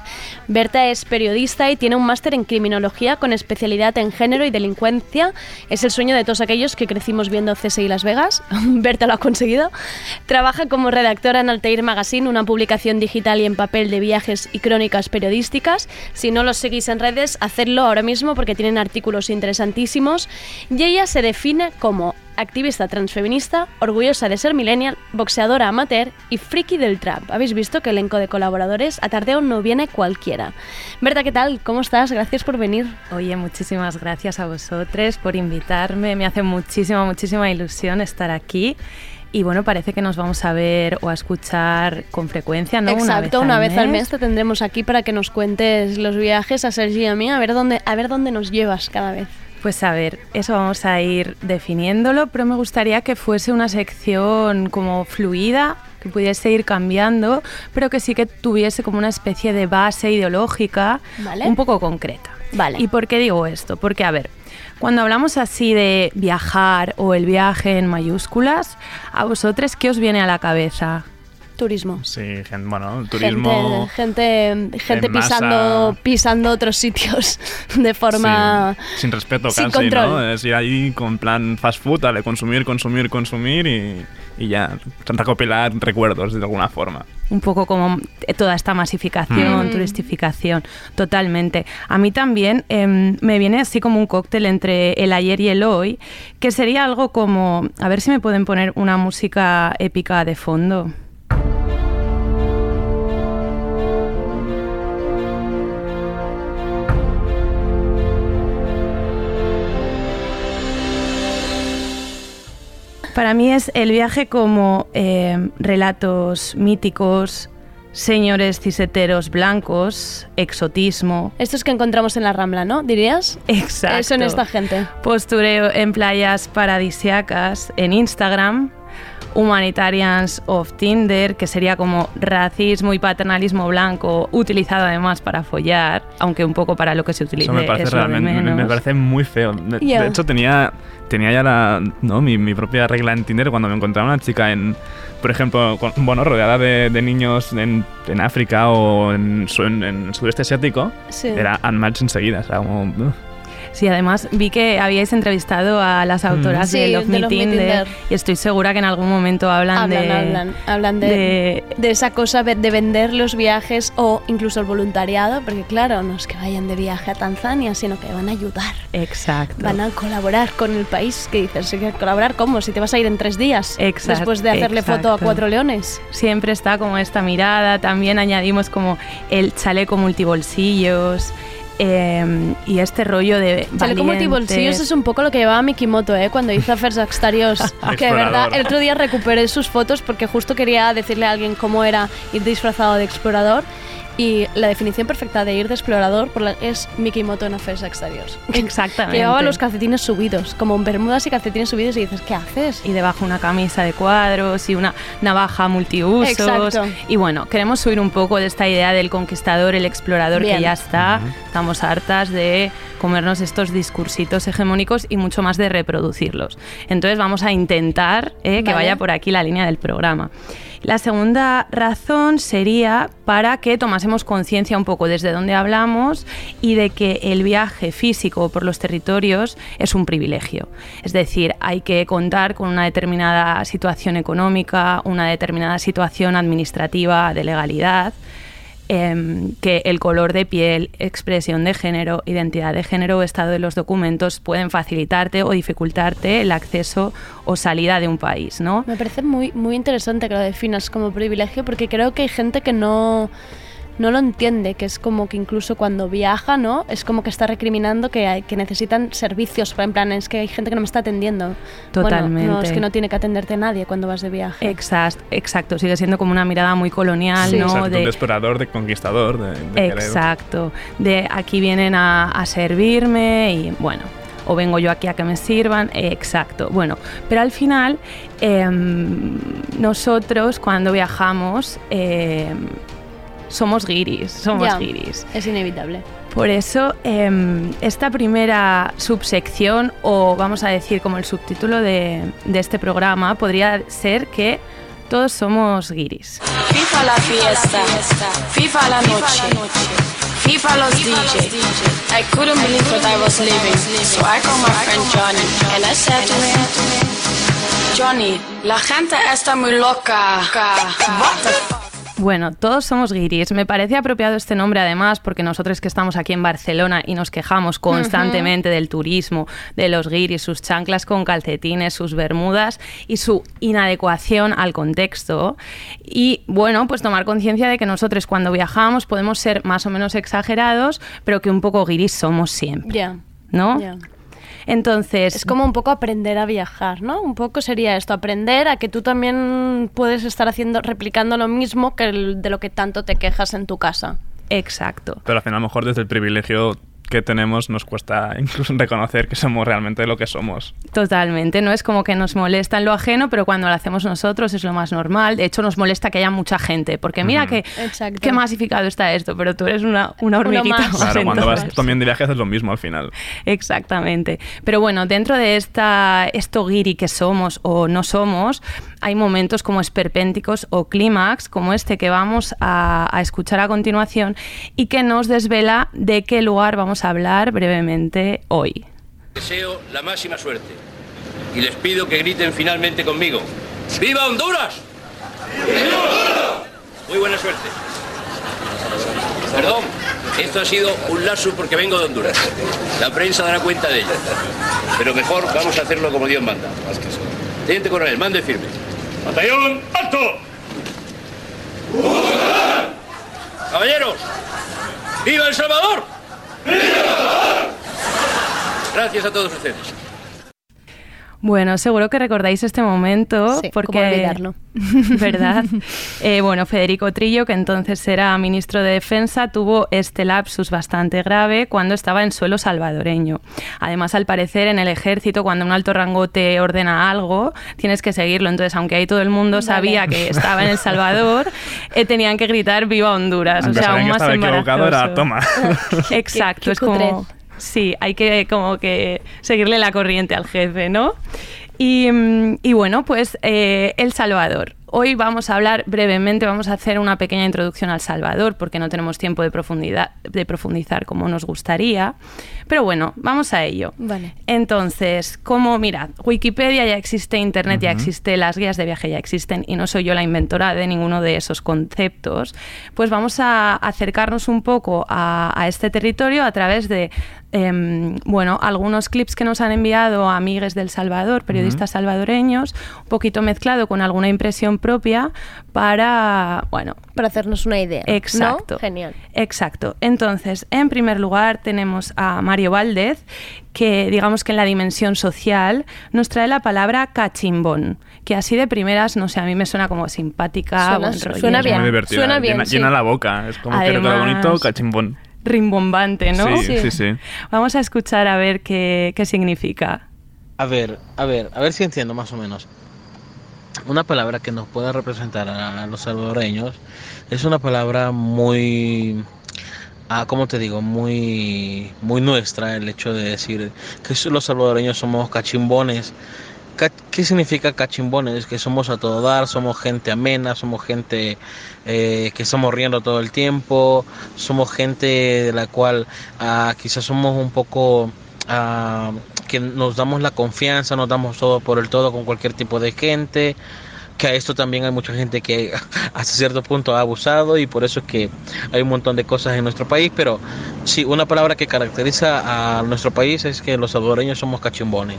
Berta es periodista y tiene un máster en criminología con especialidad en género y delincuencia. Es el sueño de todos aquellos que crecimos viendo CSI Las Vegas. Berta lo ha conseguido. Trabaja como redactora en Altair Magazine, una publicación digital y en papel de viajes y crónicas periodísticas. Si no los seguís en redes, hacedlo ahora mismo porque tienen artículos interesantísimos. Y ella se define como activista transfeminista, orgullosa de ser millennial, boxeadora amateur y friki del trap. ¿Habéis visto que el elenco de colaboradores a tardeo no viene cualquiera? Berta, ¿qué tal? ¿Cómo estás? Gracias por venir. Oye, muchísimas gracias a vosotros por invitarme. Me hace muchísima, muchísima ilusión estar aquí. Y bueno, parece que nos vamos a ver o a escuchar con frecuencia, ¿no? Exacto, una vez, al mes te tendremos aquí para que nos cuentes los viajes a Sergi y a mí, a ver dónde, a ver dónde nos llevas cada vez. Pues a ver, eso vamos a ir definiéndolo, pero me gustaría que fuese una sección como fluida, que pudiese ir cambiando, pero que sí que tuviese como una especie de base ideológica Vale. un poco concreta. Vale. ¿Y por qué digo esto? Porque, a ver, cuando hablamos así de viajar o el viaje en mayúsculas, ¿a vosotros qué os viene a la cabeza? Turismo. Sí, gen- bueno, turismo. Gente, gente, gente pisando, pisando otros sitios de forma... sí, sin respeto sin casi, control. ¿no? Es ir ahí con plan fast food, dale, consumir, consumir, consumir y, y ya recopilar recuerdos de alguna forma. Un poco como toda esta masificación, Mm. turistificación, totalmente. A mí también em, me viene así como un cóctel entre el ayer y el hoy, que sería algo como, a ver si me pueden poner una música épica de fondo. Para mí es el viaje como eh, relatos míticos, señores ciseteros blancos, exotismo. Estos que encontramos en la Rambla, ¿no? ¿Dirías? Exacto. Eso en esta gente. Postureo en playas paradisiacas, en Instagram, Humanitarians of Tinder, que sería como racismo y paternalismo blanco, utilizado además para follar, aunque un poco para lo que se utiliza. Eso me parece realmente, me, me parece muy feo. De, hecho, tenía, tenía ya la, ¿no? mi, mi propia regla en Tinder cuando me encontraba una chica en, por ejemplo, con- bueno, rodeada de, de niños en, en África o en, su- en, sudeste asiático, Sí. era unmatched enseguida. O sea, como. Sí, además vi que habíais entrevistado a las autoras Sí, de Love de Me Love Me Tinder, Tinder. y estoy segura que en algún momento hablan, Hablan, de... hablan, hablan de, de esa cosa de de vender los viajes o incluso el voluntariado, porque claro, no es que vayan de viaje a Tanzania, sino que van a ayudar. Exacto. Van a colaborar con el país que dices, ¿sí que ¿colaborar cómo? Si te vas a ir en tres días Exacto, después de hacerle foto a cuatro leones. Siempre está como esta mirada, también añadimos como el chaleco multibolsillos eh, y este rollo de Chaleco multibolsillos valientes. es un poco lo que llevaba Mikimoto, ¿eh? Cuando hizo First Exteriors. que de verdad, el otro día recuperé sus fotos porque justo quería decirle a alguien cómo era ir disfrazado de explorador. Y la definición perfecta de ir de explorador por la- es Mikimoto en First Exteriors. Exactamente. Llevaba los calcetines subidos, como en bermudas y calcetines subidos y dices, ¿qué haces? y debajo una camisa de cuadros y una navaja multiusos. Exacto. Y bueno, queremos subir un poco de esta idea del conquistador, el explorador Bien. que ya está. Estamos hartas de comernos estos discursitos hegemónicos y mucho más de reproducirlos. Entonces vamos a intentar eh, que Vale. vaya por aquí la línea del programa. La segunda razón sería para que tomásemos conciencia un poco desde dónde hablamos y de que el viaje físico por los territorios es un privilegio. Es decir, hay que contar con una determinada situación económica, una determinada situación administrativa de legalidad em, que el color de piel, expresión de género, identidad de género o estado de los documentos pueden facilitarte o dificultarte el acceso o salida de un país, ¿no? Me parece muy, muy interesante que lo definas como privilegio porque creo que hay gente que no, no lo entiende, que es como que incluso cuando viaja, ¿no? Es como que está recriminando que, hay- que necesitan servicios, en plan, es que hay gente que no me está atendiendo. Bueno, Totalmente. no, es que no tiene que atenderte nadie cuando vas de viaje. Exacto, exacto, sigue siendo como una mirada muy colonial, Sí. ¿no? Exacto, De- de explorador, de conquistador, de, de querer- Exacto. De aquí vienen a, a servirme y bueno. O vengo yo aquí a que me sirvan, exacto. Bueno, pero al final em, nosotros cuando viajamos em, somos guiris, somos Ya, guiris. Es inevitable. Por eso, em, esta primera subsección, o vamos a decir como el subtítulo de, de este programa, podría ser que todos somos guiris. FIFA la fiesta, FIFA la noche, FIFA los DJ. I couldn't believe what I was living, so I called my friend Johnny and I said to him, Johnny, la gente está muy loca. What the fuck? Bueno, todos somos guiris. Me parece apropiado este nombre además porque nosotros que estamos aquí en Barcelona y nos quejamos constantemente del turismo, de los guiris, sus chanclas con calcetines, sus bermudas y su inadecuación al contexto. Y bueno, pues tomar conciencia de que nosotros cuando viajamos podemos ser más o menos exagerados, pero que un poco guiris somos siempre. Ya. ¿No? ya. Entonces, Es como un poco aprender a viajar, ¿no? Un poco sería esto, aprender a que tú también puedes estar haciendo, replicando lo mismo que el- de lo que tanto te quejas en tu casa. Exacto. Pero al final, a lo mejor desde el privilegio que tenemos nos cuesta incluso reconocer que somos realmente lo que somos. Totalmente, no es como que nos molesta en lo ajeno, pero cuando lo hacemos nosotros es lo más normal. De hecho, nos molesta que haya mucha gente, porque mira que qué masificado está esto, pero tú eres una, una hormiguita más. Claro, cuando vas también de viaje haces lo mismo al final. Exactamente. Pero bueno, dentro de esta esto guiri que somos o no somos, hay momentos como esperpénticos o clímax, como este que vamos a, a escuchar a continuación y que nos desvela de qué lugar vamos a hablar brevemente hoy. Deseo la máxima suerte y les pido que griten finalmente conmigo. ¡Viva Honduras! Muy buena suerte. Perdón, esto ha sido un lapsus porque vengo de Honduras. La prensa dará cuenta de ello. Pero mejor vamos a hacerlo como Dios manda. Teniente coronel, mande firme. Batallón, alto. Caballeros, ¡viva El Salvador! Gracias a todos ustedes. Bueno, seguro que recordáis este momento Sí, porque cómo olvidarlo. ¿verdad? Eh, bueno, Federico Trillo, que entonces era ministro de Defensa, tuvo este lapsus bastante grave cuando estaba en suelo salvadoreño. Además, al parecer, en el ejército, cuando un alto rango te ordena algo, tienes que seguirlo. Entonces, aunque ahí todo el mundo Vale. sabía que estaba en El Salvador, eh, tenían que gritar ¡Viva Honduras! Aunque o sea, aún que más estaba equivocado, era embarazoso. toma. Exacto, Qué- qué es como... Sí, hay que como que seguirle la corriente al jefe, ¿no? Y, mm, y bueno, pues eh, El Salvador. Hoy vamos a hablar brevemente, vamos a hacer una pequeña introducción al Salvador, porque no tenemos tiempo de, profundidad, de profundizar como nos gustaría. Pero bueno, vamos a ello. Vale. Entonces, como mirad, Wikipedia ya existe, Internet ya existe, las guías de viaje ya existen y no soy yo la inventora de ninguno de esos conceptos, pues vamos a acercarnos un poco a, a este territorio a través de, em, bueno, algunos clips que nos han enviado amigues del Salvador, periodistas salvadoreños, un poquito mezclado con alguna impresión propia para, bueno, Para hacernos una idea. ¿no? Exacto. Genial. Exacto. Entonces, en primer lugar tenemos a Mario Valdez, que digamos que en la dimensión social nos trae la palabra cachimbón, que así de primeras, no sé, a mí me suena como simpática, Suena- buen suena bien. Muy divertida. Suena bien, llena, sí. llena la boca. Es como que Además- bonito, cachimbón. rimbombante, ¿no? Sí, sí, sí. Vamos a escuchar a ver qué, qué significa. A ver, a ver, a ver si entiendo más o menos. Una palabra que nos pueda representar a los salvadoreños es una palabra muy, ah, ¿cómo te digo? Muy, muy nuestra, el hecho de decir que los salvadoreños somos cachimbones. Ca- ¿Qué significa cachimbones? Que somos a todo dar, somos gente amena, somos gente eh, que estamos riendo todo el tiempo, somos gente de la cual ah, quizás somos un poco ah, que nos damos la confianza, nos damos todo por el todo con cualquier tipo de gente, que a esto también hay mucha gente que hasta cierto punto ha abusado y por eso es que hay un montón de cosas en nuestro país, pero sí, una palabra que caracteriza a nuestro país es que los salvadoreños somos cachimbones.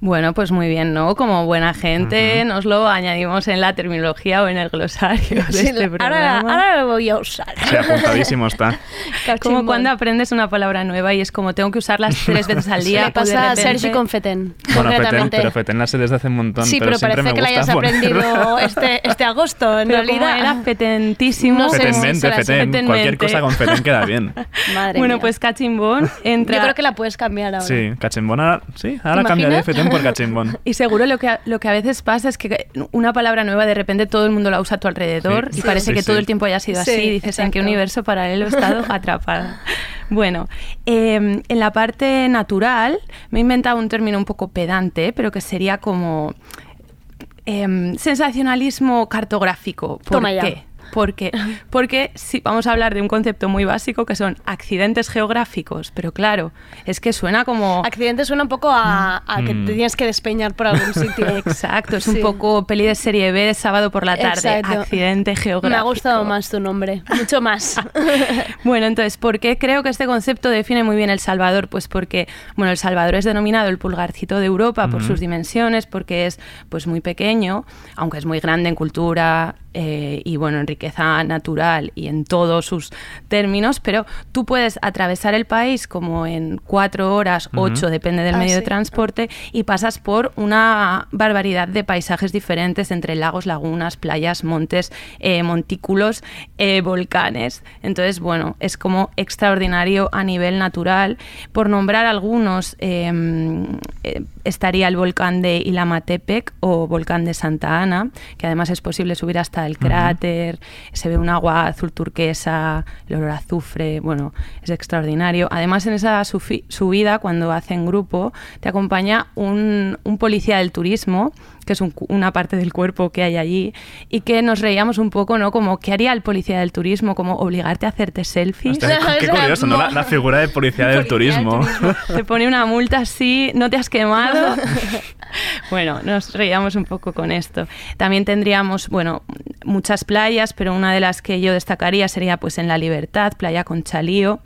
Bueno, pues muy bien, ¿no? Como buena gente, nos lo añadimos en la terminología o en el glosario de Sí, este ahora, programa. ahora lo voy a usar. Sí, apuntadísimo está. Como cuando aprendes una palabra nueva y es como tengo que usarlas tres veces al día. Le pues pasa a Sergi con Feten. Bueno, Feten, pero Feten la sé desde hace un montón. Sí, pero, siempre parece me que la hayas ponerlo. aprendido este, este agosto, en Pero como realidad. era fetentísimo. No Fetenmente. Feten. Cualquier cosa con Feten queda bien. Madre Bueno, mía. pues cachimbón entra. Yo creo que la puedes cambiar ahora. Sí, cachimbón ahora. Sí, ahora ¿Te cambiaré imaginas? Feten por cachimbón. Y seguro lo que, a- lo que a veces pasa es que una palabra nueva de repente todo el mundo la usa a tu alrededor Sí. y parece Sí, que sí. todo el tiempo haya sido Sí, así. Dices, ¿en qué universo paralelo he estado atrapada? Bueno, eh, en la parte natural me he inventado un término un poco pedante, pero que sería como em, sensacionalismo cartográfico. ¿Por Toma ya. qué? ¿Por qué? Porque sí, vamos a hablar de un concepto muy básico que son accidentes geográficos, pero claro, es que suena como... Accidente suena un poco a, a que Mm. te tienes que despeñar por algún sitio. Exacto, es Sí. un poco peli de serie B de sábado por la tarde, Exacto. accidente geográfico. Me ha gustado más tu nombre, mucho más. Bueno, entonces, ¿por qué creo que este concepto define muy bien El Salvador? Pues porque, bueno, El Salvador es denominado el pulgarcito de Europa por sus dimensiones, porque es pues muy pequeño, aunque es muy grande en cultura eh, y bueno, en riqueza natural y en todos sus términos, pero tú puedes atravesar el país como en cuatro horas, ocho, depende del Ah, medio de transporte, y pasas por una barbaridad de paisajes diferentes entre lagos, lagunas, playas, montes, eh, montículos, eh, volcanes. Entonces, bueno, es como extraordinario a nivel natural. Por nombrar algunos, eh, estaría el volcán de Ilamatepec o volcán de Santa Ana, que además es posible subir hasta el cráter, se ve un agua azul turquesa, el olor a azufre, bueno, es extraordinario. Además, en esa subida, cuando hacen grupo, te acompaña un, un policía del turismo, que es un una parte del cuerpo que hay allí, y que nos reíamos un poco, ¿no? Como, ¿qué haría el policía del turismo? Como obligarte a hacerte selfies. Hostia, qué curioso, ¿no? La, la figura de policía del turismo. Te pone una multa así, no te has quemado, bueno, nos reíamos un poco con esto. También tendríamos, bueno, muchas playas, pero una de las que yo destacaría sería pues en La Libertad, playa con Chalío.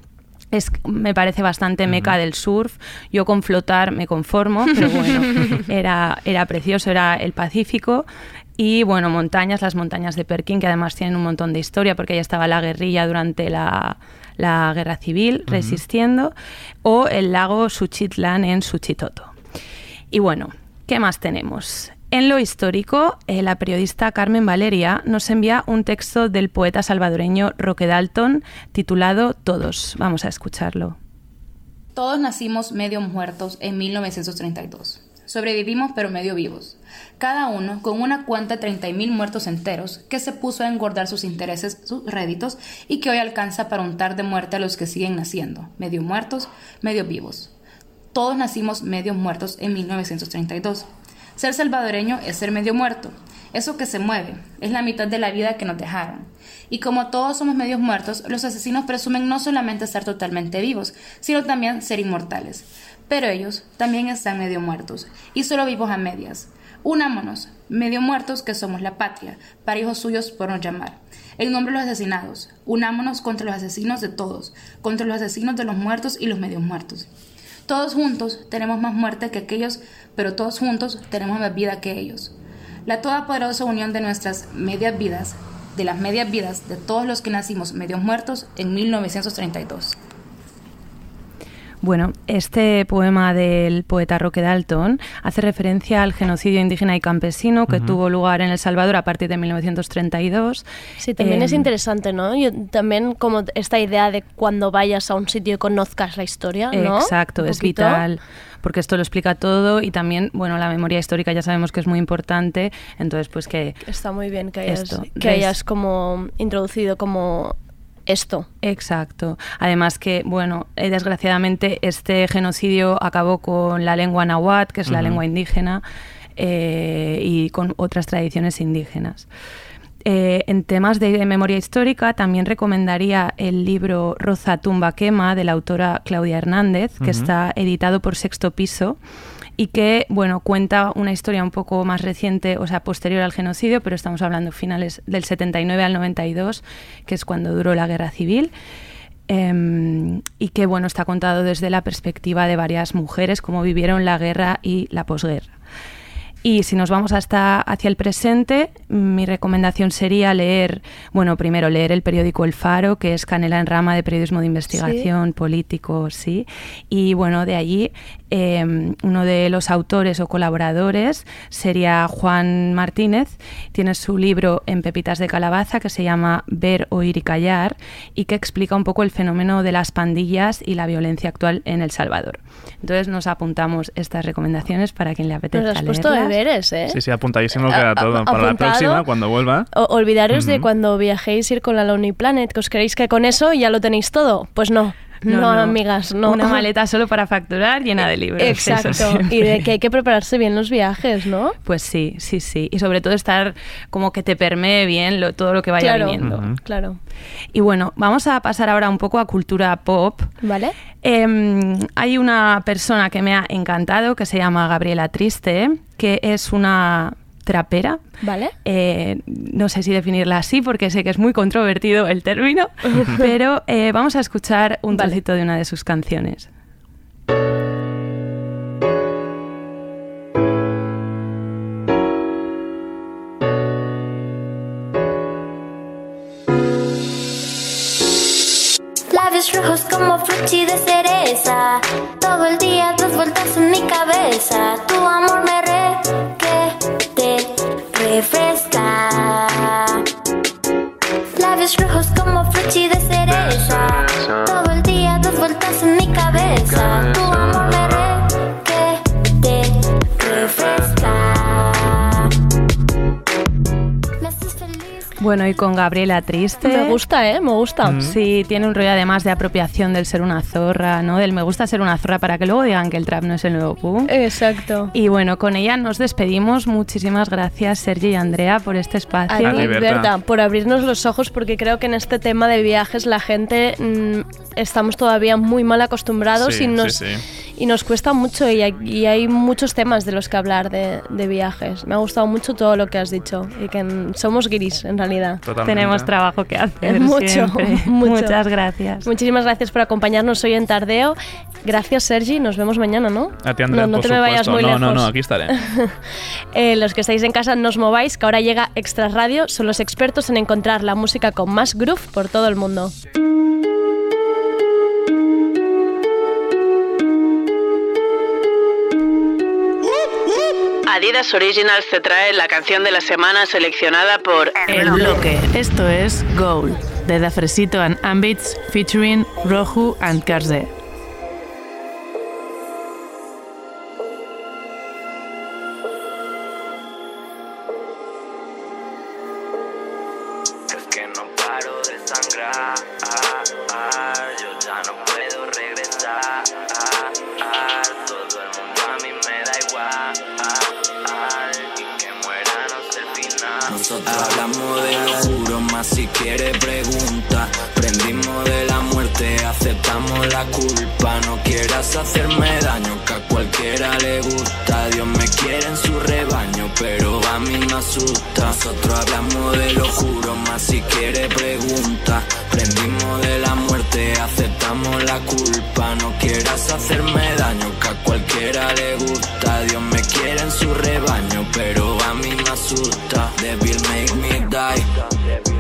Es, me parece bastante meca del surf. Yo con flotar me conformo, pero bueno, era, era precioso, era el Pacífico. Y bueno, montañas, las montañas de Perkin, que además tienen un montón de historia, porque ya estaba la guerrilla durante la, la guerra civil resistiendo, o el lago Suchitlán en Suchitoto. Y bueno, ¿qué más tenemos? En lo histórico, eh, la periodista Carmen Valeria nos envía un texto del poeta salvadoreño Roque Dalton titulado Todos. Vamos a escucharlo. Todos nacimos medio muertos en 1932. Sobrevivimos pero medio vivos. Cada uno con una cuenta de 30.000 muertos enteros que se puso a engordar sus intereses, sus réditos y que hoy alcanza para untar de muerte a los que siguen naciendo, medio muertos, medio vivos. Todos nacimos medio muertos en 1932. Ser salvadoreño es ser medio muerto. Eso que se mueve es la mitad de la vida que nos dejaron. Y como todos somos medios muertos, los asesinos presumen no solamente estar totalmente vivos, sino también ser inmortales. Pero ellos también están medio muertos, y solo vivos a medias. Unámonos, medio muertos que somos la patria, para hijos suyos por no llamar. En nombre de los asesinados, unámonos contra los asesinos de todos, contra los asesinos de los muertos y los medios muertos. Todos juntos tenemos más muerte que aquellos, pero todos juntos tenemos más vida que ellos. La todopoderosa unión de nuestras medias vidas, de las medias vidas de todos los que nacimos medios muertos en 1932. Bueno, este poema del poeta Roque Dalton hace referencia al genocidio indígena y campesino que tuvo lugar en El Salvador a partir de 1932. Sí, también es Em, interesante, ¿no? Yo, también como esta idea de cuando vayas a un sitio y conozcas la historia, ¿no? Exacto, es vital, porque esto lo explica todo y también, bueno, la memoria histórica ya sabemos que es muy importante, entonces pues que... Está muy bien que hayas, Esto, que hayas como introducido como esto. Exacto. Además que, bueno, eh, desgraciadamente este genocidio acabó con la lengua náhuatl, que es la lengua indígena, eh, y con otras tradiciones indígenas. Eh, en temas de memoria histórica también recomendaría el libro Roza Tumba Quema de la autora Claudia Hernández, que está editado por Sexto Piso y que bueno cuenta una historia un poco más reciente, o sea, posterior al genocidio, pero estamos hablando finales del 79 al 92, que es cuando duró la guerra civil. em, y que bueno está contado desde la perspectiva de varias mujeres cómo vivieron la guerra y la posguerra. Y si nos vamos hasta hacia el presente, mi recomendación sería leer, bueno, primero leer el periódico El Faro, que es canela en rama de periodismo de investigación político, sí. Y bueno, de allí eh, uno de los autores o colaboradores sería Juan Martínez. Tiene su libro En Pepitas de Calabaza que se llama Ver, Oír y Callar y que explica un poco el fenómeno de las pandillas y la violencia actual en El Salvador. Entonces nos apuntamos estas recomendaciones para quien le apetezca leerlas. Deberes, ¿eh? Sí, sí, apuntadísimo queda todo. Para la apuntado. próxima, cuando vuelva. O- olvidaros de Ujú. cuando viajéis ir con la Lonely Planet, que os creéis que con eso ya lo tenéis todo. Pues no. No, amigas, no. Una maleta solo para facturar llena de libros. Exacto. Y de que hay que prepararse bien los viajes, ¿no? Pues sí, sí, sí. Y sobre todo estar como que te permee bien lo- todo lo que vaya claro, viniendo. claro. Y bueno, vamos a pasar ahora un poco a cultura pop. ¿Vale? Em, hay una persona que me ha encantado que se llama Gabriela Triste, que es una trapera. ¿Vale? Eh, no sé si definirla así porque sé que es muy controvertido el término, pero eh, vamos a escuchar un trocito de una de sus canciones. Labios rojos como frutti de cereza. Todo el día dos vueltas en mi cabeza. Tu amor me refresca. Labios rojos como frutti de cereza. Todo el día dos vueltas en mi cabeza. Tu amor Bueno, y con Gabriela Triste. Me gusta, ¿eh? Me gusta. Sí, tiene un rollo además de apropiación del ser una zorra, ¿no? Del me gusta ser una zorra para que luego digan que el trap no es el nuevo punk. Exacto. Y bueno, con ella nos despedimos. Muchísimas gracias, Sergi y Andrea, por este A espacio. ti, Berta, por abrirnos los ojos, porque creo que en este tema de viajes la gente mm, estamos todavía muy mal acostumbrados Sí, y, nos, sí, y y nos cuesta mucho y hay, y hay muchos temas de los que hablar de, de viajes. Me ha gustado mucho todo lo que has dicho y que mm, somos guiris en realidad. Tenemos trabajo que hacer. Mucho. Muchas gracias. Muchísimas gracias por acompañarnos hoy en Tardeo. Gracias, Sergi. Nos vemos mañana, ¿no? A ti, Andrea, no, no por te me vayas muy no, lejos. no, no, aquí estaré. Eh, los que estáis en casa no os mováis, que ahora llega Extra Radio. Son los expertos en encontrar la música con más groove por todo el mundo. Adidas Originals te trae la canción de la semana seleccionada por El bloque. Esto es Goal, de Dafresito and Ambits, featuring Rohu and Karze. Quiere pregunta. Prendimos de la muerte, aceptamos la culpa. No quieras hacerme daño, que a cualquiera le gusta. Dios me quiere en su rebaño, pero a mí me asusta. Nosotros hablamos de lo juro, más si quiere pregunta. Prendimos de la muerte, aceptamos la culpa. No quieras hacerme daño, que a cualquiera le gusta. Dios me quiere en su rebaño, pero a mí me asusta. Devil make me die.